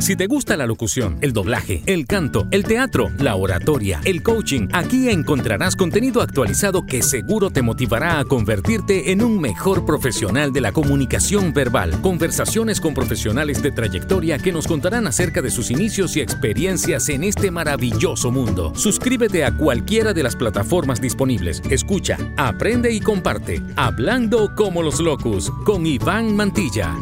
Si te gusta la locución, el doblaje, el canto, el teatro, la oratoria, el coaching, aquí encontrarás contenido actualizado que seguro te motivará a convertirte en un mejor profesional de la comunicación verbal. Conversaciones con profesionales de trayectoria que nos contarán acerca de sus inicios y experiencias en este maravilloso mundo. Suscríbete a cualquiera de las plataformas disponibles. Escucha, aprende y comparte. Hablando como los locos con Iván Mantilla.